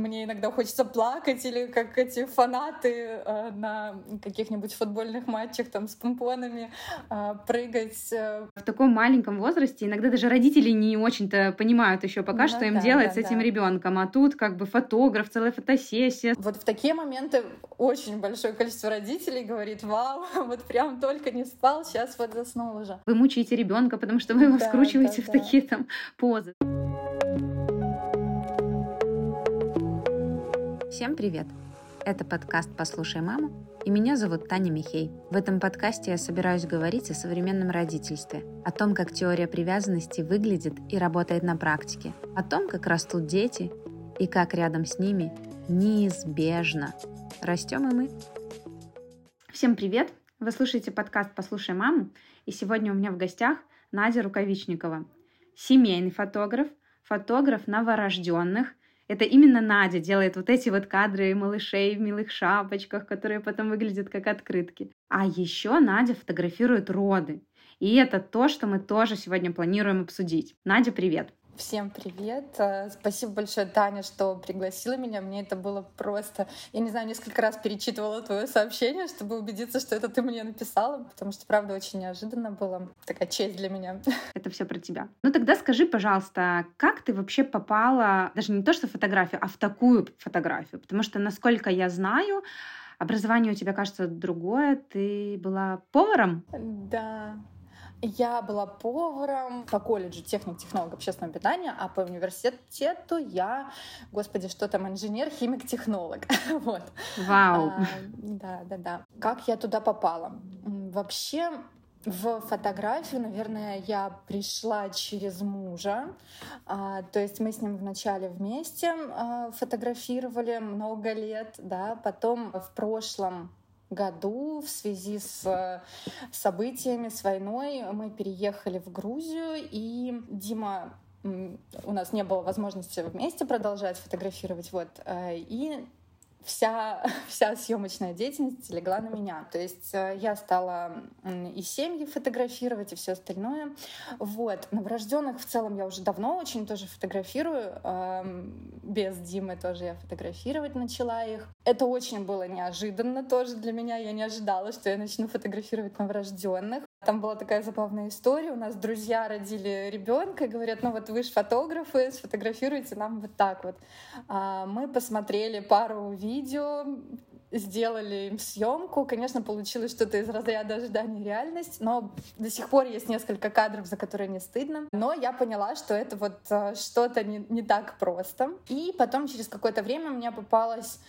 мне иногда хочется плакать, или как эти фанаты э, на каких-нибудь футбольных матчах там с помпонами э, прыгать. Э. В таком маленьком возрасте иногда даже родители не очень-то понимают еще пока, ну, что им да, делать да, с этим да. ребенком, а тут как бы фотограф, целая фотосессия. Вот в такие моменты очень большое количество родителей говорит, вау, вот прям только не спал, сейчас вот заснул уже. Вы мучаете ребенка, потому что вы его да, скручиваете да, в да. такие там позы. Всем привет! Это подкаст «Послушай маму» и меня зовут Таня Михей. В этом подкасте я собираюсь говорить о современном родительстве, о том, как теория привязанности выглядит и работает на практике, о том, как растут дети и как рядом с ними неизбежно растем и мы. Всем привет! Вы слушаете подкаст «Послушай маму», и сегодня у меня в гостях Надя Рукавичникова, семейный фотограф, фотограф новорожденных, это именно Надя делает вот эти вот кадры малышей в милых шапочках, которые потом выглядят как открытки. А еще Надя фотографирует роды. И это то, что мы тоже сегодня планируем обсудить. Надя, привет! Всем привет! Э, спасибо большое, Таня, что пригласила меня. Мне это было просто... Я не знаю, несколько раз перечитывала твое сообщение, чтобы убедиться, что это ты мне написала, потому что, правда, очень неожиданно было. Такая честь для меня. Это все про тебя. Ну тогда скажи, пожалуйста, как ты вообще попала, даже не то, что фотографию, а в такую фотографию? Потому что, насколько я знаю, образование у тебя, кажется, другое. Ты была поваром? Да, я была поваром по колледжу техник-технолог общественного питания, а по университету я, господи, что там, инженер, химик, технолог. вот. Вау. А, да, да, да. Как я туда попала? Вообще, в фотографию, наверное, я пришла через мужа. А, то есть мы с ним вначале вместе а, фотографировали много лет, да, потом в прошлом году в связи с э, событиями, с войной мы переехали в Грузию, и Дима у нас не было возможности вместе продолжать фотографировать, вот, э, и вся, вся съемочная деятельность легла на меня. То есть э, я стала и семьи фотографировать, и все остальное. Вот. Новорожденных в целом я уже давно очень тоже фотографирую. Без Димы тоже я фотографировать начала их. Это очень было неожиданно тоже для меня. Я не ожидала, что я начну фотографировать новорожденных. Там была такая забавная история. У нас друзья родили ребенка и говорят, ну вот вы же фотографы, сфотографируйте нам вот так вот. А мы посмотрели пару видео, сделали им съемку. Конечно, получилось что-то из разряда ожидания реальность, но до сих пор есть несколько кадров, за которые не стыдно. Но я поняла, что это вот э, что-то не, не так просто. И потом через какое-то время мне попалась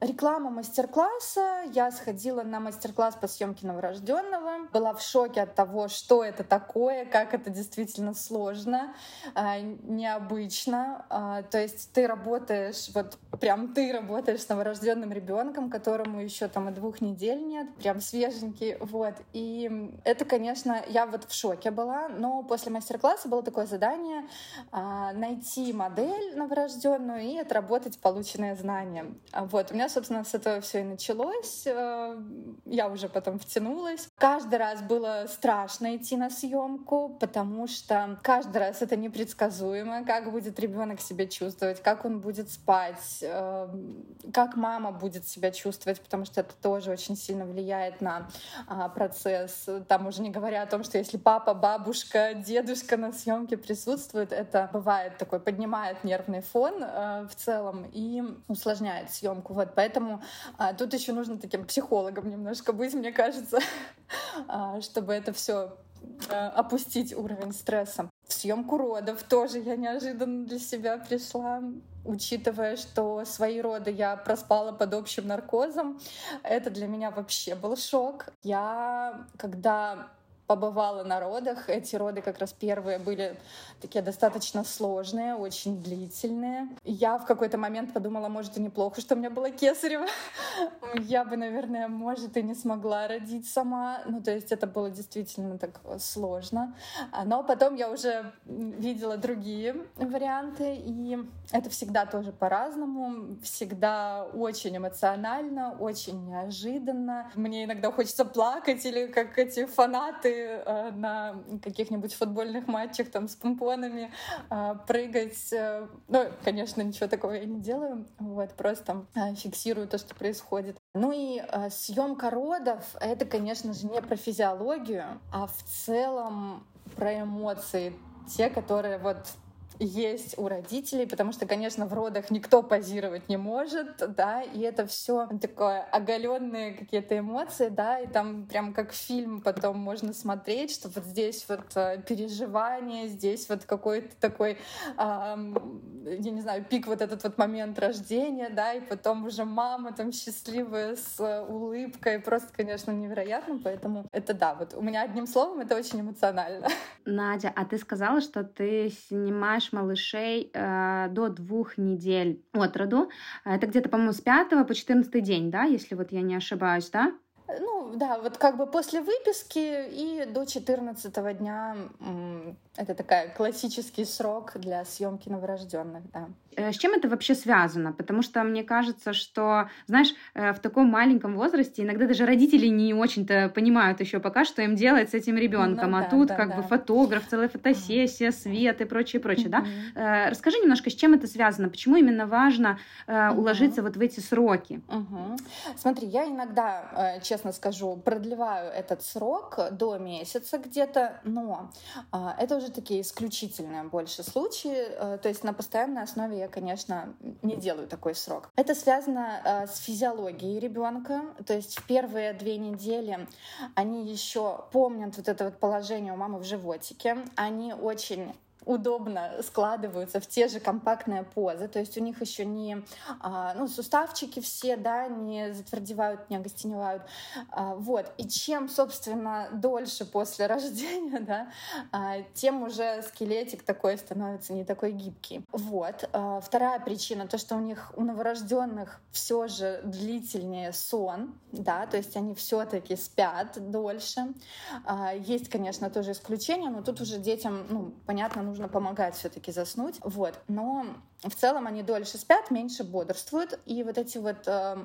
Реклама мастер-класса. Я сходила на мастер-класс по съемке новорожденного. Была в шоке от того, что это такое, как это действительно сложно, а, необычно. А, то есть ты работаешь, вот прям ты работаешь с новорожденным ребенком, которому еще там и двух недель нет, прям свеженький. Вот. И это, конечно, я вот в шоке была. Но после мастер-класса было такое задание а, найти модель новорожденную и отработать полученные знания. Вот. У меня собственно, с этого все и началось. Э, я уже потом втянулась. Каждый раз было страшно идти на съемку, потому что каждый раз это непредсказуемо, как будет ребенок себя чувствовать, как он будет спать, э, как мама будет себя чувствовать, потому что это тоже очень сильно влияет на а, процесс. Там уже не говоря о том, что если папа, бабушка, дедушка на съемке присутствуют, это бывает такой, поднимает нервный фон э, в целом и усложняет съемку. Вот Поэтому а, тут еще нужно таким психологом немножко быть, мне кажется, а, чтобы это все а, опустить уровень стресса. В съемку родов тоже я неожиданно для себя пришла, учитывая, что свои роды я проспала под общим наркозом. Это для меня вообще был шок. Я, когда побывала на родах. Эти роды как раз первые были такие достаточно сложные, очень длительные. Я в какой-то момент подумала, может, и неплохо, что у меня было кесарево. Я бы, наверное, может, и не смогла родить сама. Ну, то есть это было действительно так сложно. Но потом я уже видела другие варианты, и это всегда тоже по-разному, всегда очень эмоционально, очень неожиданно. Мне иногда хочется плакать или как эти фанаты э, на каких-нибудь футбольных матчах там с помпонами э, прыгать. Э, ну, конечно, ничего такого я не делаю, вот, просто э, фиксирую то, что происходит. Ну и э, съемка родов — это, конечно же, не про физиологию, а в целом про эмоции, те, которые вот есть у родителей, потому что, конечно, в родах никто позировать не может, да, и это все такое оголенные какие-то эмоции, да, и там прям как фильм потом можно смотреть, что вот здесь вот э, переживание, здесь вот какой-то такой, э, я не знаю, пик вот этот вот момент рождения, да, и потом уже мама там счастливая с улыбкой, просто, конечно, невероятно, поэтому это да, вот у меня одним словом это очень эмоционально. Надя, а ты сказала, что ты снимаешь наш малышей э, до двух недель от роду. Это где-то, по-моему, с 5 по 14 день, да, если вот я не ошибаюсь, да? Ну, да, вот как бы после выписки и до 14 дня это такая классический срок для съемки новорожденных, да. Э, с чем это вообще связано? Потому что мне кажется, что, знаешь, э, в таком маленьком возрасте иногда даже родители не очень-то понимают еще пока, что им делать с этим ребенком. Ну, а да, тут да, как да. бы фотограф, целая фотосессия, свет и прочее, прочее, mm-hmm. да? Расскажи немножко, с чем это связано? Почему именно важно mm-hmm. уложиться вот в эти сроки? Mm-hmm. Смотри, я иногда, честно скажу, продлеваю этот срок до месяца где-то, но это уже такие исключительные больше случаи, то есть на постоянной основе я конечно, не делаю такой срок. Это связано э, с физиологией ребенка, то есть в первые две недели они еще помнят вот это вот положение у мамы в животике, они очень удобно складываются в те же компактные позы, то есть у них еще не а, ну, суставчики все, да, не затвердевают, не огостеневают, а, вот. И чем, собственно, дольше после рождения, да, а, тем уже скелетик такой становится не такой гибкий. Вот. Вторая причина, то, что у них, у новорожденных все же длительнее сон, да, то есть они все-таки спят дольше. Есть, конечно, тоже исключения, но тут уже детям, ну, понятно, нужно нужно помогать все-таки заснуть. Вот. Но в целом они дольше спят, меньше бодрствуют. И вот эти вот э,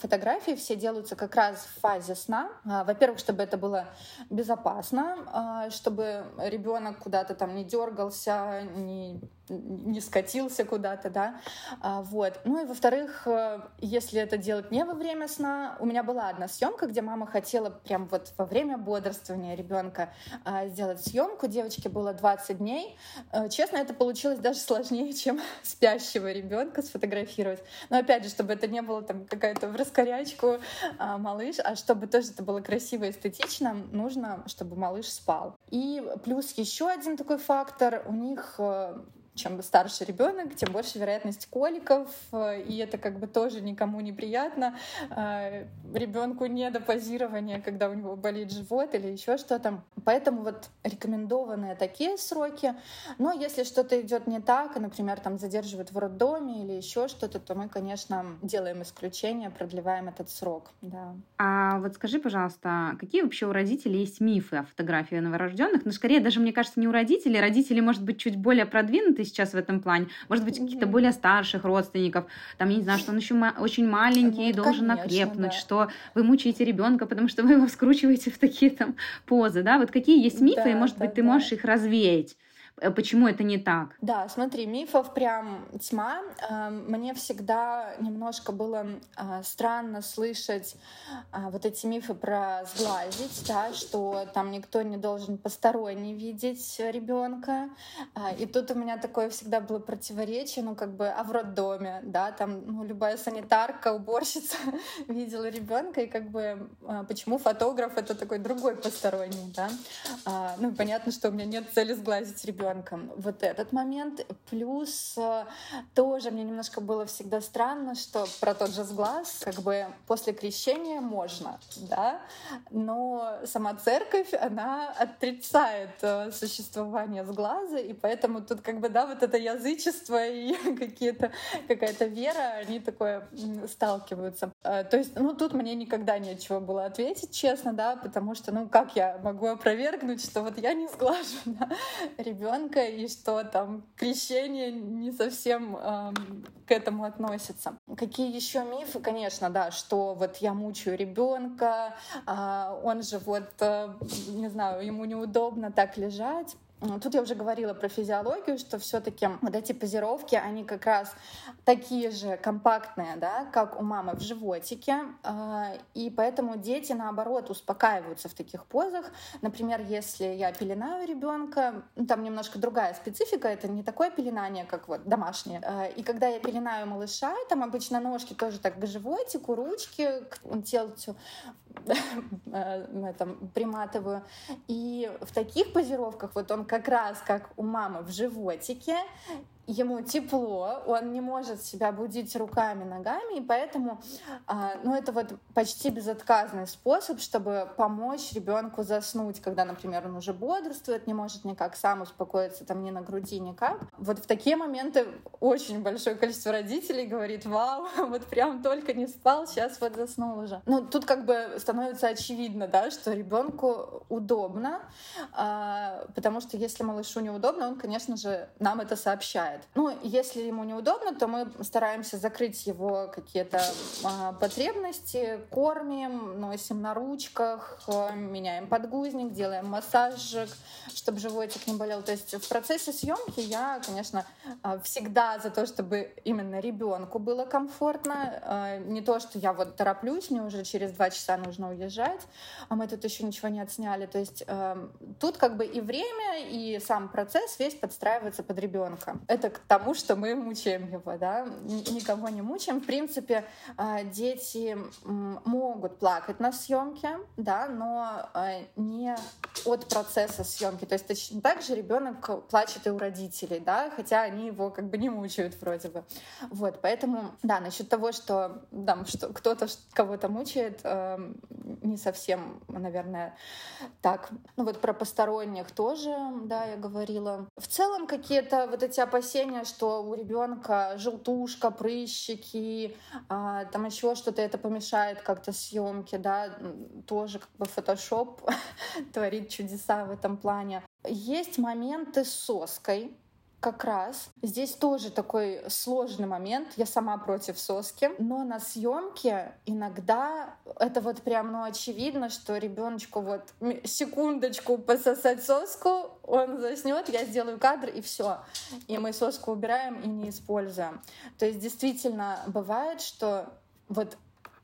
фотографии все делаются как раз в фазе сна. Э, во-первых, чтобы это было безопасно, э, чтобы ребенок куда-то там не дергался, не не скатился куда-то, да, а, вот. Ну и во-вторых, э, если это делать не во время сна, у меня была одна съемка, где мама хотела прям вот во время бодрствования ребенка а, сделать съемку, девочке было 20 дней, э, честно, это получилось даже сложнее, чем спящего ребенка сфотографировать, но опять же, чтобы это не было там какая-то в раскорячку а, малыш, а чтобы тоже это было красиво и эстетично, нужно, чтобы малыш спал. И плюс еще один такой фактор, у них э, чем старше ребенок, тем больше вероятность коликов, э, и это как бы тоже никому не приятно. Э, Ребенку не до позирования, когда у него болит живот или еще что-то. Поэтому вот рекомендованные такие сроки. Но если что-то идет не так, например, там задерживают в роддоме или еще что-то, то мы, конечно, делаем исключение, продлеваем этот срок. Да. А вот скажи, пожалуйста, какие вообще у родителей есть мифы о фотографии новорожденных? Ну, скорее, даже, мне кажется, не у родителей. Родители, может быть, чуть более продвинуты ты сейчас в этом плане? Может быть, каких-то более старших родственников, там, я не знаю, что он еще очень маленький и должен конечно, окрепнуть, да. что вы мучаете ребенка, потому что вы его скручиваете в такие там позы, да? Вот какие есть мифы, да, и, может да, быть, ты да. можешь их развеять? Э, почему это не так? Да, смотри, мифов прям тьма. Эм, мне всегда немножко было а, странно слышать а, вот эти мифы про сглазить, да, что там никто не должен посторонний видеть ребенка. И тут у меня такое всегда было противоречие, ну как бы, а в роддоме, да, там ну, любая санитарка, уборщица видела ребенка, и как бы почему фотограф это такой другой посторонний, да. Ну понятно, что у меня нет цели сглазить ребенка ребенком. Вот этот момент. Плюс э, тоже мне немножко было всегда странно, что про тот же сглаз, как бы после крещения можно, да, но сама церковь, она отрицает э, существование сглаза, и поэтому тут как бы, да, вот это язычество и какие-то, какая-то вера, они такое сталкиваются. Э, то есть, ну, тут мне никогда нечего было ответить, честно, да, потому что, ну, как я могу опровергнуть, что вот я не сглажу да, ребенка, ребенка и что там крещение не совсем э, к этому относится. Какие еще мифы, конечно, да, что вот я мучаю ребенка, а, он же вот, э, не знаю, ему неудобно так лежать. Тут я уже говорила про физиологию, что все-таки вот эти позировки, они как раз такие же компактные, да, как у мамы в животике, а, и поэтому дети, наоборот, успокаиваются в таких позах. Например, если я пеленаю ребенка, ну, там немножко другая специфика, это не такое пеленание, как вот домашнее. А, и когда я пеленаю малыша, там обычно ножки тоже так к животику, ручки к телцу э, этом, приматываю. И в таких позировках вот он как раз как у мамы в животике, ему тепло, он не может себя будить руками, ногами, и поэтому, а, ну, это вот почти безотказный способ, чтобы помочь ребенку заснуть, когда, например, он уже бодрствует, не может никак сам успокоиться, там, ни на груди, никак. Вот в такие моменты очень большое количество родителей говорит, вау, вот прям только не спал, сейчас вот заснул уже. Ну, тут как бы становится очевидно, да, что ребенку удобно, а, потому что если малышу неудобно, он, конечно же, нам это сообщает хватает. Ну, если ему неудобно, то мы стараемся закрыть его какие-то а, потребности, кормим, носим на ручках, а, меняем подгузник, делаем массажик, чтобы животик не болел. То есть в процессе съемки я, конечно, а, всегда за то, чтобы именно ребенку было комфортно. А, не то, что я вот тороплюсь, мне уже через два часа нужно уезжать, а мы тут еще ничего не отсняли. То есть а, тут как бы и время, и сам процесс весь подстраивается под ребенка. Это к тому, что мы мучаем его, да, никого не мучаем. В принципе, а, дети могут плакать на съемке, да, но а, не от процесса съемки. То есть точно так же ребенок плачет и у родителей, да, хотя они его как бы не мучают вроде бы. Вот, поэтому, да, насчет того, что, да, что кто-то кого-то мучает, э, не совсем, наверное, так. Ну вот про посторонних тоже, да, я говорила. В целом какие-то вот эти опасения опасения, что у ребенка желтушка, прыщики, а, там еще что-то это помешает как-то съемке, да, тоже как бы фотошоп творит чудеса в этом плане. Есть моменты с соской, как раз здесь тоже такой сложный момент. Я сама против соски, но на съемке иногда это вот прям ну очевидно, что ребеночку вот секундочку пососать соску, он заснет, я сделаю кадр и все, и мы соску убираем и не используем. То есть действительно бывает, что вот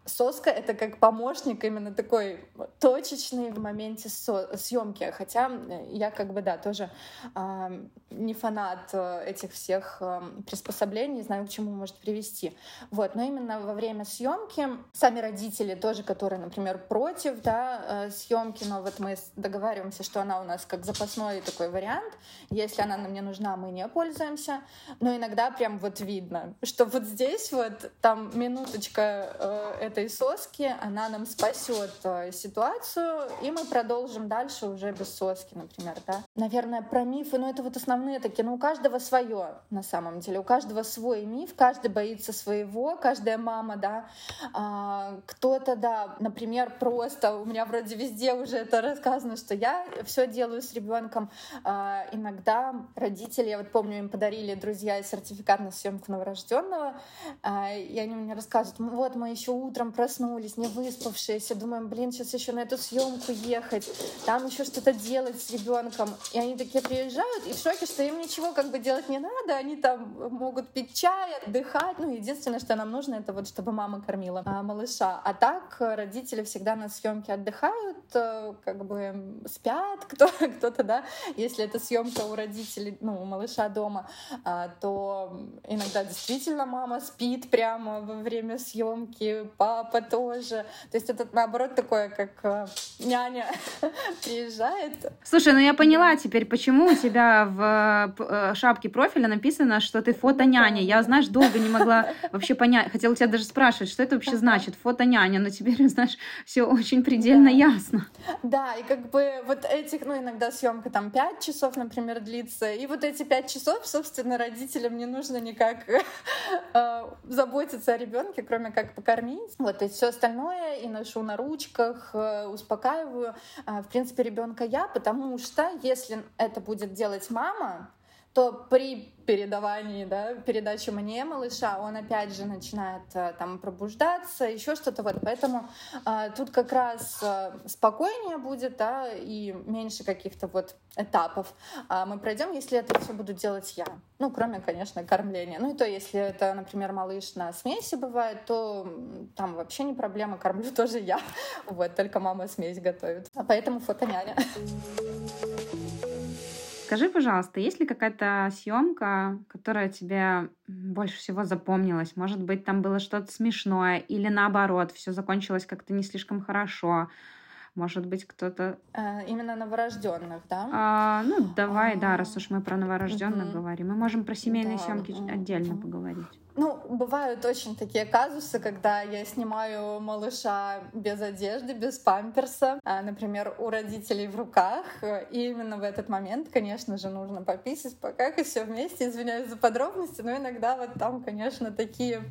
соска — это как помощник именно такой точечный в моменте съемки. Хотя я как бы, да, тоже э, не фанат э, этих всех э, приспособлений, знаю, к чему может привести. Вот. Но именно во время съемки сами родители тоже, которые, например, против да, э, съемки, но вот мы договариваемся, что она у нас как запасной такой вариант. Если она нам не нужна, мы не пользуемся. Но иногда прям вот видно, что вот здесь вот там минуточка э, этой соски, она нам спасет э, ситуацию, и мы продолжим дальше уже без соски, например, да. Наверное, про мифы, ну это вот основные такие, ну у каждого свое на самом деле, у каждого свой миф, каждый боится своего, каждая мама, да, а, кто-то, да, например, просто, у меня вроде везде уже это рассказано, что я все делаю с ребенком, а, иногда родители, я вот помню, им подарили друзья сертификат на съемку новорожденного, а, и они мне рассказывают, вот мы еще утром утром проснулись, не выспавшиеся, думаем, блин, сейчас еще на эту съемку ехать, там еще что-то делать с ребенком. И они такие приезжают и в шоке, что им ничего как бы делать не надо, они там могут пить чай, отдыхать. Ну, единственное, что нам нужно, это вот чтобы мама кормила а, малыша. А так родители всегда на съемке отдыхают, э, как бы спят, кто, кто-то, да, если это съемка у родителей, ну, у малыша дома, а, то иногда действительно мама спит прямо во время съемки, папа папа тоже. То есть это наоборот такое, как э, няня приезжает. Слушай, ну я поняла теперь, почему у тебя в э, шапке профиля написано, что ты фото-няня. Я, знаешь, долго не могла вообще понять. Хотела тебя даже спрашивать, что это вообще значит, фото-няня. Но теперь, знаешь, все очень предельно ясно. Да, и как бы вот этих, ну иногда съемка там 5 часов, например, длится. И вот эти 5 часов, собственно, родителям не нужно никак э, заботиться о ребенке, кроме как покормить. Вот, есть все остальное и ношу на ручках, э, успокаиваю, а, в принципе, ребенка я, потому что если это будет делать мама, то при передавании, да, передачи мне малыша, он опять же начинает э, там пробуждаться, еще что-то вот. Поэтому а, тут как раз а, спокойнее будет, да, и меньше каких-то вот этапов а, мы пройдем, если это все буду делать я. Ну, кроме, конечно, кормления. Ну и то, если это, например, малыш на смеси бывает, то там вообще не проблема, кормлю тоже я. Вот, только мама смесь готовит. А поэтому фотоняня. Скажи, пожалуйста, есть ли какая-то съемка, которая тебе больше всего запомнилась? Может быть, там было что-то смешное, или наоборот, все закончилось как-то не слишком хорошо? Может быть, кто-то... А, именно новорожденных, да? А, ну, давай, а, да, раз уж мы про новорожденных угу. говорим. Мы можем про семейные да, съемки отдельно поговорить. Ну, бывают очень такие казусы, когда я снимаю малыша без одежды, без памперса, а, например, у родителей в руках. И именно в этот момент, конечно же, нужно пописать, покакать все вместе. Извиняюсь за подробности, но иногда вот там, конечно, такие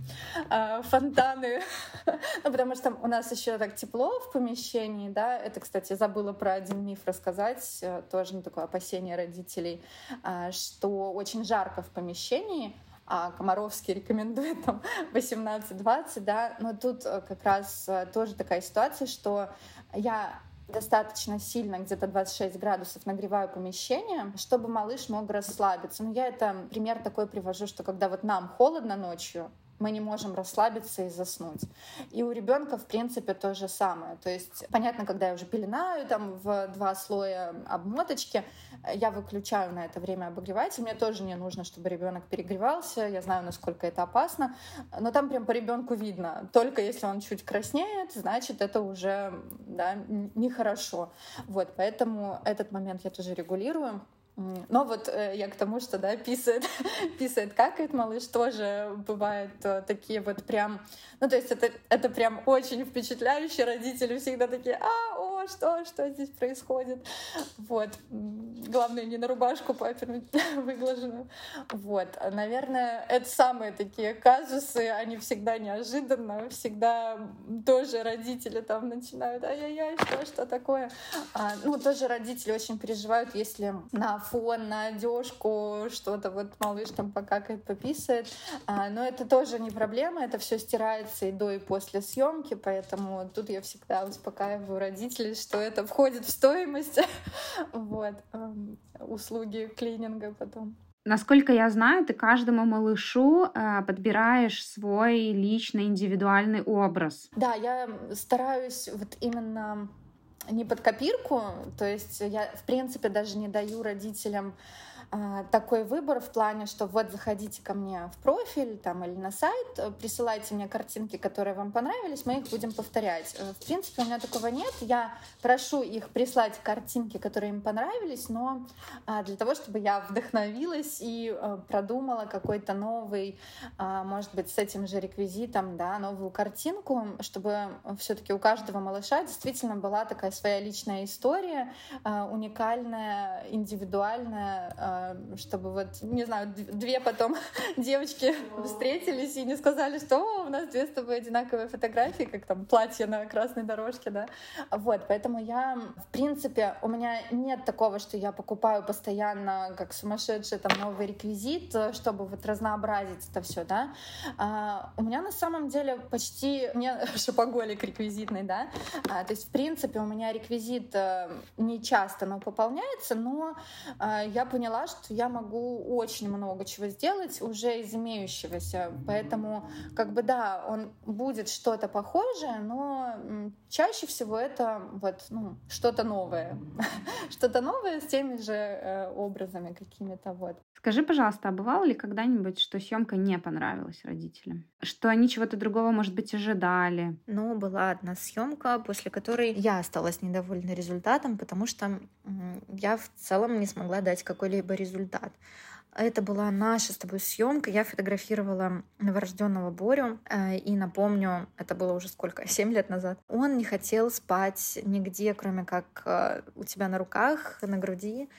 э, фонтаны. ну, потому что у нас еще так тепло в помещении, да. Это, кстати, забыла про один миф рассказать, э, тоже такое опасение родителей, э, что очень жарко в помещении, а Комаровский рекомендует там 18-20, да, но тут э, как раз э, тоже такая ситуация, что я достаточно сильно, где-то 26 градусов, нагреваю помещение, чтобы малыш мог расслабиться. Ну, я это пример такой привожу, что когда вот нам холодно ночью, мы не можем расслабиться и заснуть. И у ребенка, в принципе, то же самое. То есть, понятно, когда я уже пеленаю там в два слоя обмоточки, я выключаю на это время обогреватель. Мне тоже не нужно, чтобы ребенок перегревался. Я знаю, насколько это опасно. Но там прям по ребенку видно. Только если он чуть краснеет, значит, это уже да, нехорошо. Вот, поэтому этот момент я тоже регулирую. Но вот э, я к тому, что, да, писает, писает, какает малыш, тоже бывают э, такие вот прям, ну, то есть это, это прям очень впечатляюще, родители всегда такие, а, что, что здесь происходит, вот, главное, не на рубашку папину выглаженную, вот, наверное, это самые такие казусы, они всегда неожиданно, всегда тоже родители там начинают, ай-яй-яй, что, что такое, а, ну, тоже родители очень переживают, если на фон, на одежку, что-то вот малыш там покакает, пописает. А, но это тоже не проблема, это все стирается и до, и после съемки, поэтому тут я всегда успокаиваю родителей, что это входит в стоимость вот, услуги клининга потом. Насколько я знаю, ты каждому малышу э, подбираешь свой личный индивидуальный образ. Да, я стараюсь вот именно не под копирку, то есть я, в принципе, даже не даю родителям а, такой выбор в плане, что вот заходите ко мне в профиль там, или на сайт, э, присылайте мне картинки, которые вам понравились, мы их будем повторять. Э, в принципе, у меня такого нет. Я прошу их прислать картинки, которые им понравились, но а, для того, чтобы я вдохновилась и э, продумала какой-то новый, а, может быть, с этим же реквизитом, да, новую картинку, чтобы все-таки у каждого малыша действительно была такая своя личная история, уникальная, индивидуальная, чтобы вот, не знаю, две потом девочки встретились и не сказали, что у нас две с тобой одинаковые фотографии, как там платье на красной дорожке, да. Вот, поэтому я, в принципе, у меня нет такого, что я покупаю постоянно, как сумасшедший, там, новый реквизит, чтобы вот разнообразить это все, да. А, у меня на самом деле почти, у меня шопоголик реквизитный, да. А, то есть, в принципе, у меня реквизит э, не часто, но пополняется, но э, я поняла, что я могу очень много чего сделать уже из имеющегося. Поэтому, как бы, да, он будет что-то похожее, но чаще всего это вот, ну, что-то новое. что-то новое с теми же э, образами какими-то вот. Скажи, пожалуйста, а бывало ли когда-нибудь, что съемка не понравилась родителям? Что они чего-то другого, может быть, ожидали? Ну, была одна съемка, после которой я осталась недовольна результатом, потому что я в целом не смогла дать какой-либо результат. Это была наша с тобой съемка. Я фотографировала новорожденного Борю. Э, и напомню, это было уже сколько? Семь лет назад. Он не хотел спать нигде, кроме как э, у тебя на руках, на груди.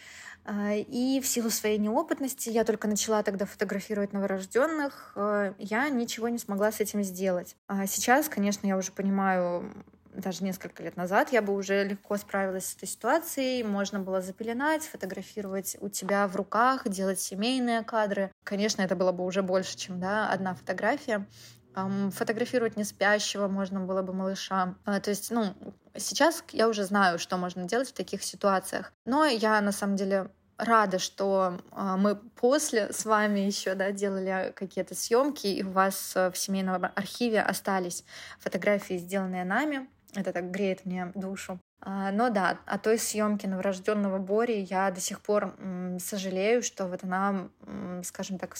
А, и в силу своей неопытности, я только начала тогда фотографировать новорожденных, а, я ничего не смогла с этим сделать. А сейчас, конечно, я уже понимаю, даже несколько лет назад, я бы уже легко справилась с этой ситуацией. Можно было запеленать, фотографировать у тебя в руках, делать семейные кадры. Конечно, это было бы уже больше, чем да, одна фотография. Фотографировать не спящего можно было бы малыша. А, то есть, ну, сейчас я уже знаю, что можно делать в таких ситуациях. Но я на самом деле рада, что а, мы после с вами еще да, делали какие-то съемки, и у вас э, в семейном архиве остались фотографии, сделанные нами. Это так греет мне душу. А, но да, о той съемке новорожденного Бори я до сих пор сожалею, что вот она, скажем так,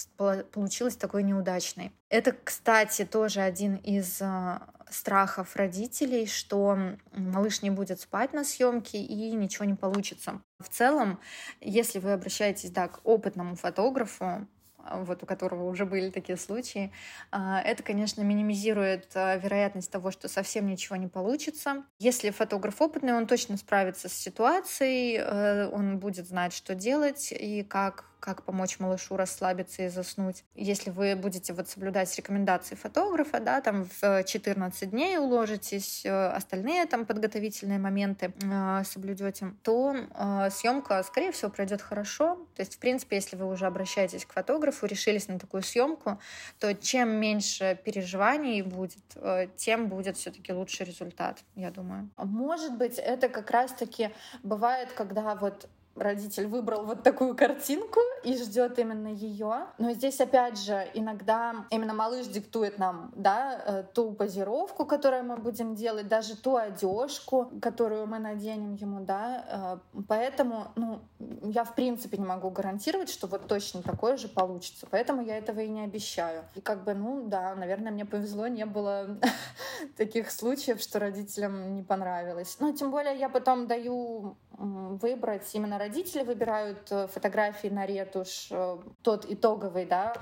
получилась такой неудачной. Это, кстати, тоже один из а, страхов родителей, что малыш не будет спать на съемке и ничего не получится. В целом, если вы обращаетесь да, к опытному фотографу, вот у которого уже были такие случаи, а, это, конечно, минимизирует а, вероятность того, что совсем ничего не получится. Если фотограф опытный, он точно справится с ситуацией, э, он будет знать, что делать и как как помочь малышу расслабиться и заснуть. Если вы будете вот соблюдать рекомендации фотографа, да, там в 14 дней уложитесь, э, остальные там подготовительные моменты э, соблюдете, то э, съемка, скорее всего, пройдет хорошо. То есть, в принципе, если вы уже обращаетесь к фотографу, решились на такую съемку, то чем меньше переживаний будет, э, тем будет все-таки лучший результат, я думаю. Может быть, это как раз-таки бывает, когда вот родитель выбрал вот такую картинку и ждет именно ее. Но здесь, опять же, иногда именно малыш диктует нам, да, э, ту позировку, которую мы будем делать, даже ту одежку, которую мы наденем ему, да. Э, поэтому, ну, я в принципе не могу гарантировать, что вот точно такое же получится. Поэтому я этого и не обещаю. И как бы, ну, да, наверное, мне повезло, не было таких случаев, что родителям не понравилось. Ну, тем более я потом даю выбрать, именно родители выбирают э, фотографии на ретушь, э, тот итоговый, да,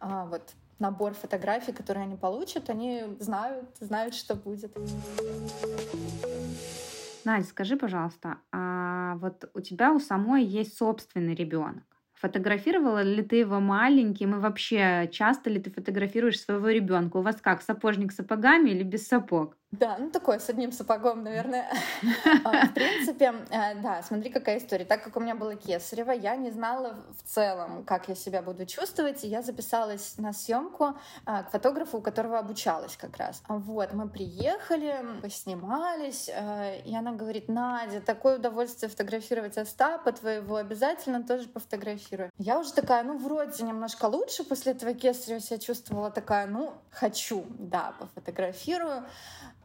а, вот набор фотографий, которые они получат, они знают, знают, что будет. Надя, скажи, пожалуйста, а вот у тебя у самой есть собственный ребенок? Фотографировала ли ты его маленьким и вообще часто ли ты фотографируешь своего ребенка? У вас как, сапожник с сапогами или без сапог? Да, ну такой, с одним сапогом, наверное. А, в принципе, э, да, смотри, какая история. Так как у меня было кесарево, я не знала в целом, как я себя буду чувствовать, и я записалась на съемку а, к фотографу, у которого обучалась как раз. Вот, мы приехали, поснимались, э, и она говорит, Надя, такое удовольствие фотографировать Остапа твоего, обязательно тоже пофотографирую. Я уже такая, ну, вроде немножко лучше после этого кесарева себя чувствовала, такая, ну, хочу, да, пофотографирую.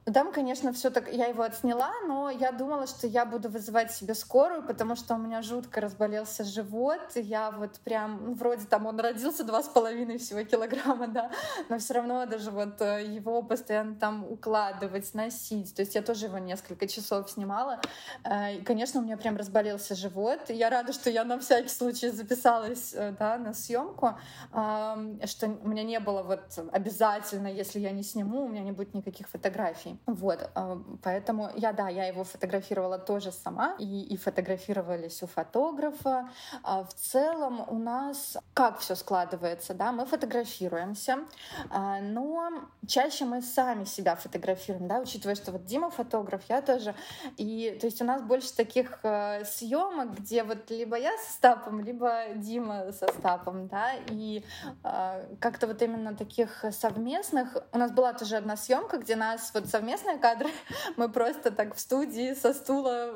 Там, конечно, все так. Я его отсняла, но я думала, что я буду вызывать себе скорую, потому что у меня жутко разболелся живот. Я вот прям, ну, вроде там он родился два с половиной всего килограмма, да, но все равно даже вот э, его постоянно там укладывать, носить. То есть я тоже его несколько часов снимала. Э, и, конечно, у меня прям разболелся живот. Я рада, что я на всякий случай записалась, э, да, на съемку, что у меня не было вот обязательно, если я не сниму, у меня не будет никаких фотографий фотографий. Вот, а, поэтому я, да, я его фотографировала тоже сама, и, и фотографировались у фотографа. А в целом у нас как все складывается, да, мы фотографируемся, а, но чаще мы сами себя фотографируем, да, учитывая, что вот Дима фотограф, я тоже, и то есть у нас больше таких съемок, где вот либо я с Стапом, либо Дима со Стапом, да, и как-то вот именно таких совместных, у нас была тоже одна съемка, где нас вот совместно совместные кадры. Мы просто так в студии со стула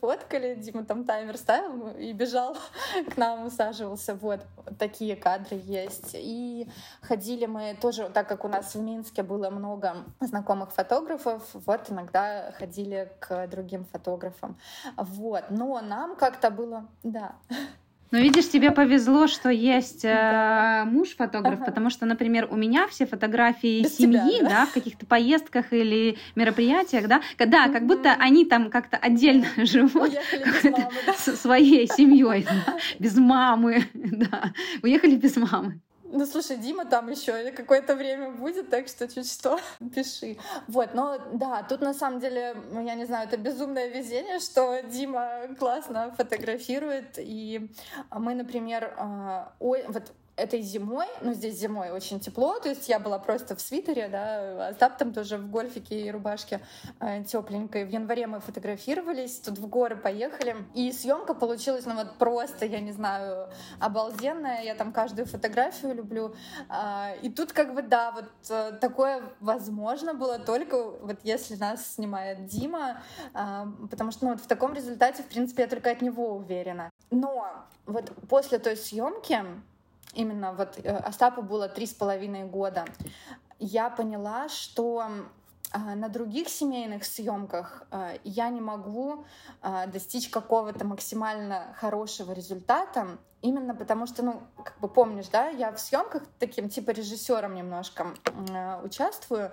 фоткали, Дима там таймер ставил и бежал к нам, усаживался. Вот такие кадры есть. И ходили мы тоже, так как у нас в Минске было много знакомых фотографов, вот иногда ходили к другим фотографам. Вот. Но нам как-то было, да, ну, видишь, тебе повезло, что есть э, муж фотограф, ага. потому что, например, у меня все фотографии Без семьи, тебя, да? да, в каких-то поездках или мероприятиях, да, да, как будто они там как-то отдельно живут мамы, да? своей семьей, да, без мамы, да, уехали без мамы. Ну, слушай, Дима там еще какое-то время будет, так что чуть что, пиши. Вот, но да, тут на самом деле, ну, я не знаю, это безумное везение, что Дима классно фотографирует, и мы, например, а, ой, вот этой зимой, ну, здесь зимой очень тепло, то есть я была просто в свитере, да, Остап там тоже в гольфике и рубашке э, тепленькой. В январе мы фотографировались, тут в горы поехали, и съемка получилась, ну, вот просто, я не знаю, обалденная, я там каждую фотографию люблю. Э, и тут как бы, да, вот э, такое возможно было только вот если нас снимает Дима, э, потому что, ну, вот в таком результате, в принципе, я только от него уверена. Но вот после той съемки именно вот э, Остапу было три с половиной года, я поняла, что а, на других семейных съемках а, я не могу а, достичь какого-то максимально хорошего результата, именно потому что, ну, как бы помнишь, да, я в съемках таким типа режиссером немножко участвую.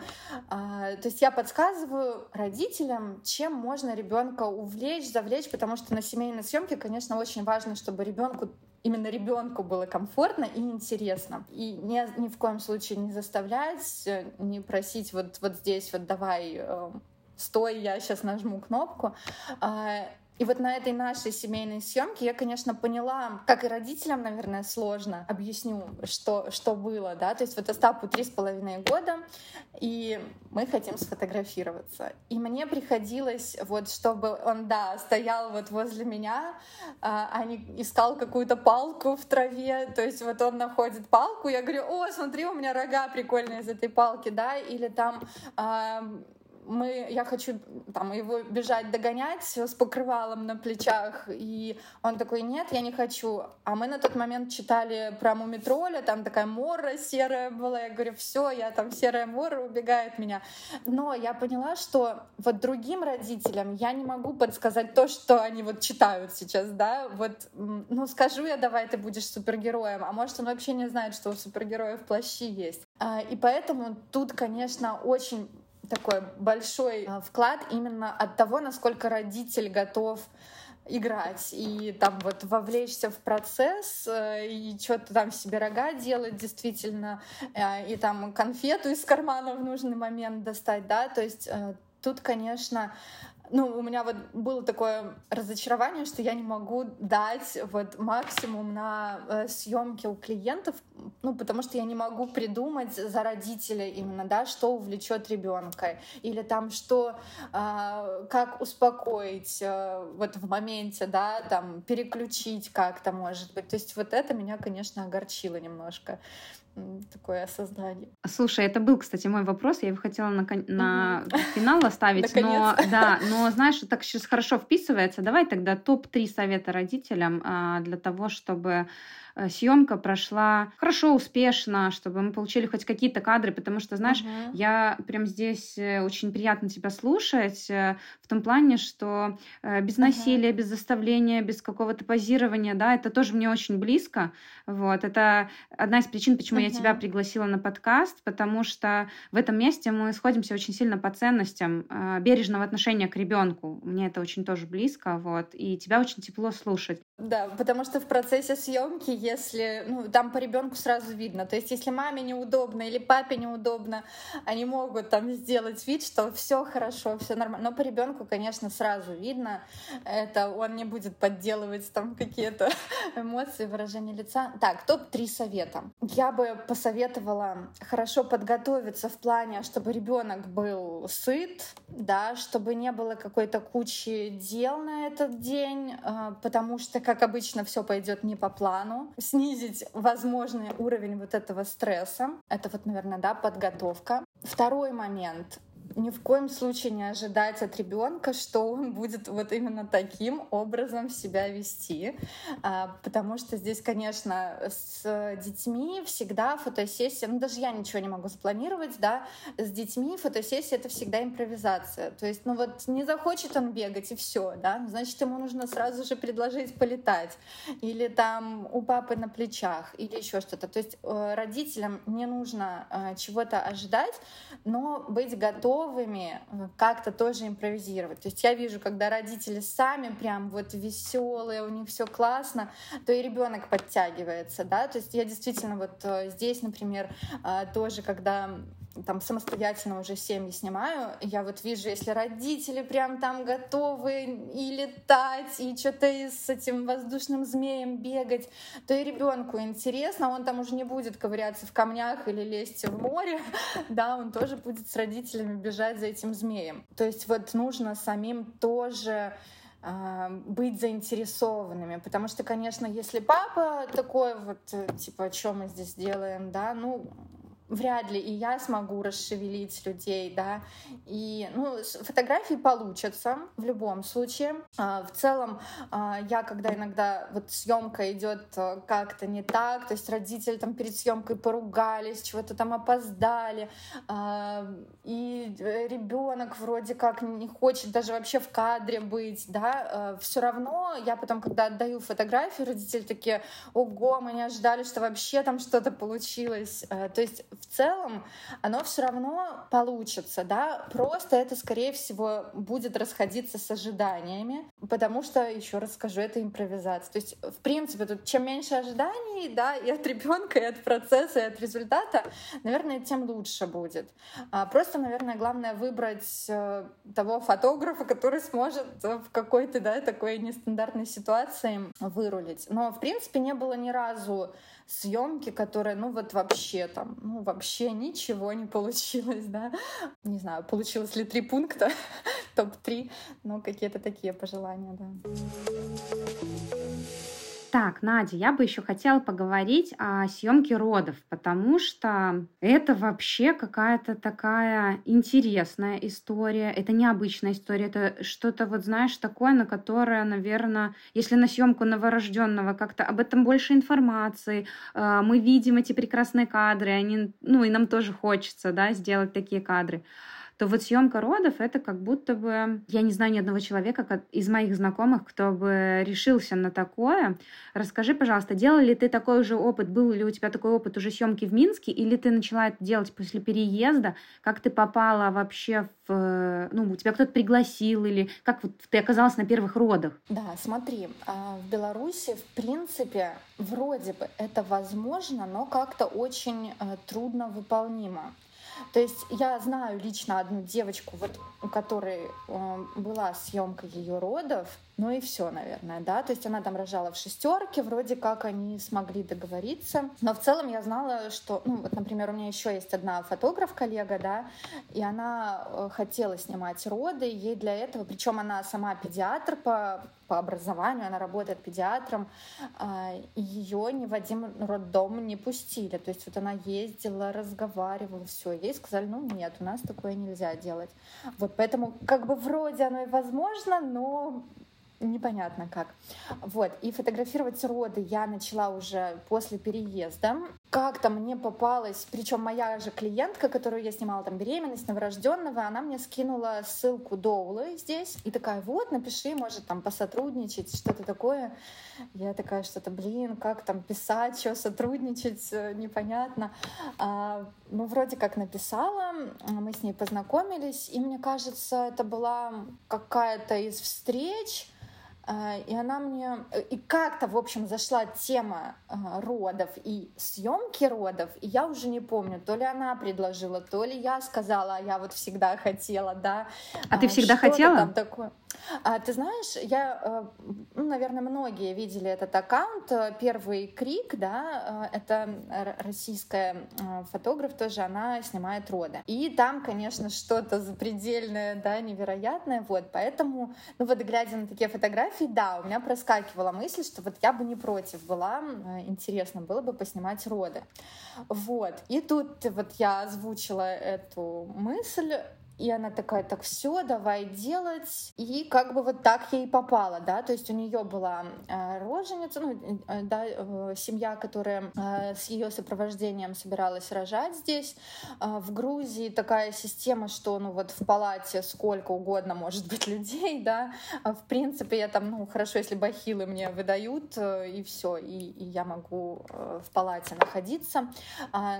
То есть я подсказываю родителям, чем можно ребенка увлечь, завлечь, потому что на семейной съемке, конечно, очень важно, чтобы ребенку именно ребенку было комфортно и интересно. И ни, ни в коем случае не заставлять, э, не просить вот, вот здесь вот давай э, стой, я сейчас нажму кнопку. И вот на этой нашей семейной съемке я, конечно, поняла, как и родителям, наверное, сложно. Объясню, что, что было, да. То есть вот Остапу три с половиной года, и мы хотим сфотографироваться. И мне приходилось вот, чтобы он, да, стоял вот возле меня, а, а не искал какую-то палку в траве. То есть вот он находит палку, я говорю, о, смотри, у меня рога прикольные из этой палки, да, или там мы, я хочу там его бежать догонять с покрывалом на плечах, и он такой, нет, я не хочу. А мы на тот момент читали про Мумитроля, там такая мора серая была, я говорю, все, я там серая мора убегает меня. Но я поняла, что вот другим родителям я не могу подсказать то, что они вот читают сейчас, да, вот, ну, скажу я, давай ты будешь супергероем, а может он вообще не знает, что у супергероев плащи есть. А, и поэтому тут, конечно, очень такой большой а, вклад именно от того, насколько родитель готов играть. И там вот вовлечься в процесс э, и что-то там себе рога делать действительно э, и там конфету из кармана в нужный момент достать, да, то есть э, тут, конечно, ну, у меня вот было такое разочарование, что я не могу дать вот максимум на э, съемки у клиентов, ну, потому что я не могу придумать за родителя именно, да, что увлечет ребенка, или там что, э, как успокоить э, вот в моменте, да, там переключить как-то, может быть. То есть вот это меня, конечно, огорчило немножко такое осознание. Слушай, это был, кстати, мой вопрос. Я его хотела на, на финал оставить, но да, но знаешь, так сейчас хорошо вписывается. Давай тогда топ три совета родителям а, для того, чтобы съемка прошла хорошо, успешно, чтобы мы получили хоть какие-то кадры, потому что, знаешь, uh-huh. я прям здесь э, очень приятно тебя слушать э, в том плане, что без насилия, uh-huh. без заставления, без какого-то позирования, да, это тоже мне очень близко. Вот, это одна из причин, почему uh-huh. я тебя пригласила на подкаст, потому что в этом месте мы сходимся очень сильно по ценностям бережного отношения к ребенку. Мне это очень тоже близко, вот, и тебя очень тепло слушать. Да, потому что в процессе съемки, если, ну, там по ребенку сразу видно, то есть если маме неудобно или папе неудобно, они могут там сделать вид, что все хорошо, все нормально. Но по ребенку, конечно, сразу видно, это он не будет подделывать там какие-то эмоции, выражения лица. Так, топ-3 совета. Я бы посоветовала хорошо подготовиться в плане, чтобы ребенок был сыт, да, чтобы не было какой-то кучи дел на этот день, а, потому что как обычно, все пойдет не по плану, снизить возможный уровень вот этого стресса. Это вот, наверное, да, подготовка. Второй момент ни в коем случае не ожидать от ребенка, что он будет вот именно таким образом себя вести, а, потому что здесь, конечно, с детьми всегда фотосессия, ну даже я ничего не могу запланировать, да, с детьми фотосессия это всегда импровизация, то есть, ну вот не захочет он бегать и все, да, ну, значит ему нужно сразу же предложить полетать. Или там у папы на плечах или еще что-то, то есть э, родителям не нужно э, чего-то ожидать, но быть готовым готовыми э, как-то тоже импровизировать. То есть я вижу, когда родители сами прям вот веселые, у них все классно, то и ребенок подтягивается, да. То есть я действительно вот э, здесь, например, э, тоже, когда там самостоятельно уже семьи снимаю, я вот вижу, если родители прям там готовы и летать, и что-то с этим воздушным змеем бегать, то и ребенку интересно, он там уже не будет ковыряться в камнях или лезть в море, да, он тоже будет с родителями бежать за этим змеем. То есть вот нужно самим тоже а, быть заинтересованными, потому что, конечно, если папа такой вот, э, типа, что мы здесь делаем, да, ну, вряд ли и я смогу расшевелить людей, да, и, ну, фотографии получатся в любом случае. А, в целом, а, я когда иногда вот съемка идет э, как-то не так, то есть родители там перед съемкой поругались, чего-то там опоздали, а, и ребенок вроде как не хочет даже вообще в кадре быть, да, все равно я потом, когда отдаю фотографию, родители такие, ого, мы не ожидали, что вообще там что-то получилось, э, то есть в целом оно все равно получится, да, просто это, скорее всего, будет расходиться с ожиданиями, потому что, еще раз скажу, это импровизация. То есть, в принципе, тут чем меньше ожиданий, да, и от ребенка, и от процесса, и от результата, наверное, тем лучше будет. А просто, наверное, главное выбрать э, того фотографа, который сможет в какой-то, да, такой нестандартной ситуации вырулить. Но, в принципе, не было ни разу съемки, которые, ну вот вообще там, ну вообще ничего не получилось, да. Не знаю, получилось ли три пункта, топ-3, но какие-то такие пожелания, да. Так, Надя, я бы еще хотела поговорить о съемке родов, потому что это вообще какая-то такая интересная история. Это необычная история. Это что-то, вот знаешь, такое, на которое, наверное, если на съемку новорожденного как-то об этом больше информации, э, мы видим эти прекрасные кадры, они, ну и нам тоже хочется, да, сделать такие кадры то вот съемка родов это как будто бы, я не знаю ни одного человека из моих знакомых, кто бы решился на такое. Расскажи, пожалуйста, делал ли ты такой уже опыт, был ли у тебя такой опыт уже съемки в Минске, или ты начала это делать после переезда? Как ты попала вообще в, ну, у тебя кто-то пригласил или как вот ты оказалась на первых родах? Да, смотри, а, в Беларуси в принципе вроде бы это возможно, но как-то очень э, трудно выполнимо. То есть я знаю лично одну девочку, вот, у которой э, была съемка ее родов, ну и все, наверное, да. То есть она там рожала в шестерке, вроде как они смогли договориться. Но в целом я знала, что, ну вот, например, у меня еще есть одна фотограф-коллега, да, и она э, хотела снимать роды, ей для этого, причем она сама педиатр по по образованию, она работает педиатром, а, ее ни в один роддом не пустили. То есть вот она ездила, разговаривала, все, ей сказали, ну нет, у нас такое нельзя делать. Вот поэтому как бы вроде оно и возможно, но непонятно как. Вот, и фотографировать роды я начала уже после переезда. Как-то мне попалась, причем моя же клиентка, которую я снимала там беременность новорожденного, она мне скинула ссылку Доулы здесь и такая, вот, напиши, может там посотрудничать, что-то такое. Я такая, что-то, блин, как там писать, что сотрудничать, э, непонятно. А, ну, вроде как написала, мы с ней познакомились, и мне кажется, это была какая-то из встреч, и она мне... Э, и как-то, в общем, зашла тема а, родов и съемки родов, и я уже не помню, то ли она предложила, то ли я сказала, а я вот всегда хотела, да. А, а ты всегда хотела? Там такое. А, ты знаешь, я, э, ну, наверное, многие видели этот аккаунт. Первый крик, да, э, это российская фотограф тоже, она снимает роды. И там, конечно, что-то запредельное, да, невероятное, вот, поэтому, ну вот, глядя на такие фотографии, да, у меня проскакивала мысль, что вот я бы не против была, интересно было бы поснимать роды. Вот. И тут вот я озвучила эту мысль, и она такая, так все, давай делать. И как бы вот так ей попало, да, то есть у нее была э, роженица, ну, э, да, э, семья, которая э, с ее сопровождением собиралась рожать здесь. Э, в Грузии такая система, что, ну, вот в палате сколько угодно может быть людей, да. А в принципе, я там, ну, хорошо, если бахилы мне выдают, э, и все, и, и я могу в палате находиться.